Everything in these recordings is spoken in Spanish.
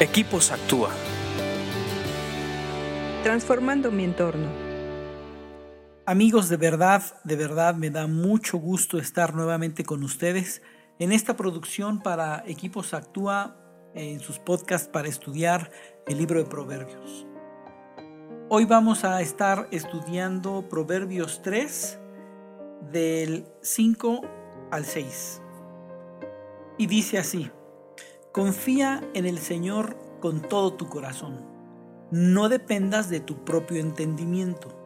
Equipos Actúa. Transformando mi entorno. Amigos, de verdad, de verdad me da mucho gusto estar nuevamente con ustedes en esta producción para Equipos Actúa en sus podcasts para estudiar el libro de Proverbios. Hoy vamos a estar estudiando Proverbios 3 del 5 al 6. Y dice así, confía en el Señor con todo tu corazón. No dependas de tu propio entendimiento.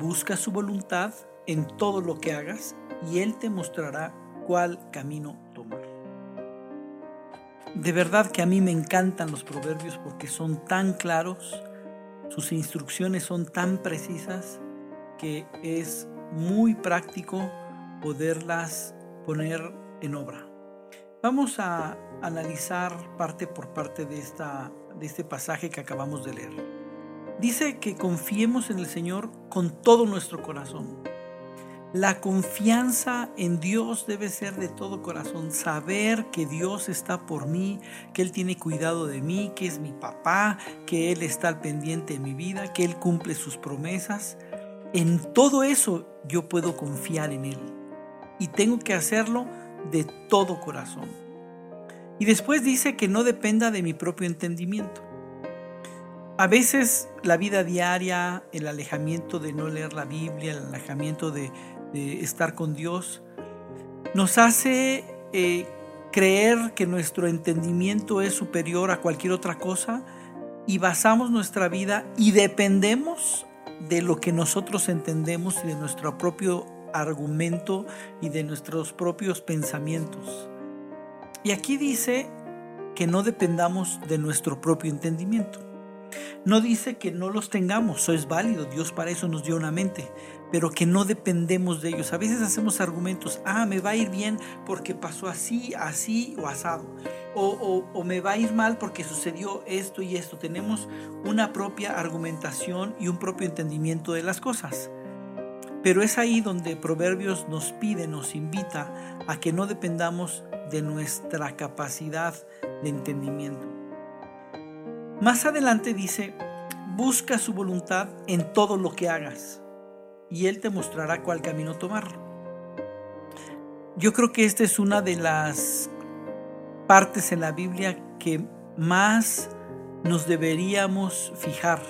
Busca su voluntad en todo lo que hagas y Él te mostrará cuál camino tomar. De verdad que a mí me encantan los proverbios porque son tan claros, sus instrucciones son tan precisas que es muy práctico poderlas poner en obra. Vamos a analizar parte por parte de, esta, de este pasaje que acabamos de leer. Dice que confiemos en el Señor con todo nuestro corazón. La confianza en Dios debe ser de todo corazón, saber que Dios está por mí, que Él tiene cuidado de mí, que es mi papá, que Él está al pendiente de mi vida, que Él cumple sus promesas. En todo eso yo puedo confiar en Él y tengo que hacerlo de todo corazón. Y después dice que no dependa de mi propio entendimiento. A veces la vida diaria, el alejamiento de no leer la Biblia, el alejamiento de, estar con Dios, nos hace eh, creer que nuestro entendimiento es superior a cualquier otra cosa y basamos nuestra vida y dependemos de lo que nosotros entendemos y de nuestro propio argumento y de nuestros propios pensamientos. Y aquí dice que no dependamos de nuestro propio entendimiento. No dice que no los tengamos, eso es válido, Dios para eso nos dio una mente, pero que no dependemos de ellos. A veces hacemos argumentos, ah, me va a ir bien porque pasó así, así o asado, o, o me va a ir mal porque sucedió esto y esto. Tenemos una propia argumentación y un propio entendimiento de las cosas. Pero es ahí donde Proverbios nos pide, nos invita a que no dependamos de nuestra capacidad de entendimiento. Más adelante dice, busca su voluntad en todo lo que hagas y Él te mostrará cuál camino tomar. Yo creo que esta es una de las partes en la Biblia que más nos deberíamos fijar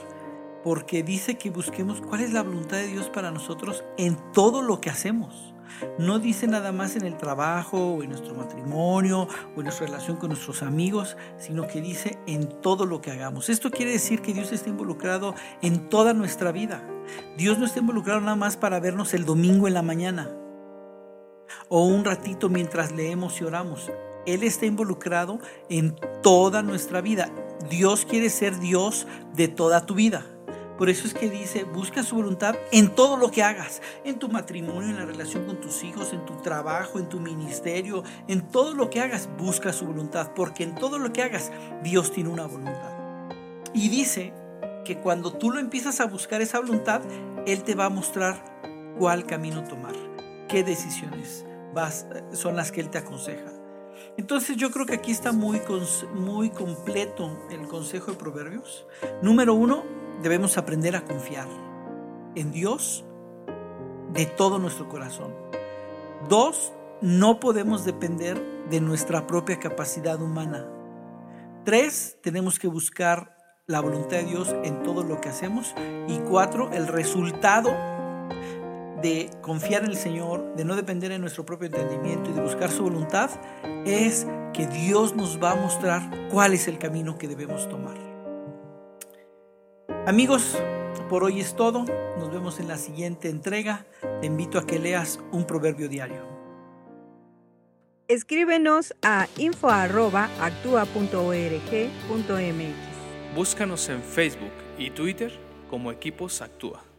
porque dice que busquemos cuál es la voluntad de Dios para nosotros en todo lo que hacemos. No dice nada más en el trabajo o en nuestro matrimonio o en nuestra relación con nuestros amigos, sino que dice en todo lo que hagamos. Esto quiere decir que Dios está involucrado en toda nuestra vida. Dios no está involucrado nada más para vernos el domingo en la mañana o un ratito mientras leemos y oramos. Él está involucrado en toda nuestra vida. Dios quiere ser Dios de toda tu vida. Por eso es que dice, busca su voluntad en todo lo que hagas, en tu matrimonio, en la relación con tus hijos, en tu trabajo, en tu ministerio, en todo lo que hagas, busca su voluntad, porque en todo lo que hagas, Dios tiene una voluntad. Y dice que cuando tú lo empiezas a buscar esa voluntad, Él te va a mostrar cuál camino tomar, qué decisiones vas, son las que Él te aconseja. Entonces yo creo que aquí está muy, muy completo el consejo de Proverbios. Número uno, debemos aprender a confiar en Dios de todo nuestro corazón. Dos, no podemos depender de nuestra propia capacidad humana. Tres, tenemos que buscar la voluntad de Dios en todo lo que hacemos. Y cuatro, el resultado de confiar en el Señor, de no depender de nuestro propio entendimiento y de buscar su voluntad, es que Dios nos va a mostrar cuál es el camino que debemos tomar. Amigos, por hoy es todo. Nos vemos en la siguiente entrega. Te invito a que leas un proverbio diario. Escríbenos a info.actua.org.mx. Búscanos en Facebook y Twitter como Equipos Actúa.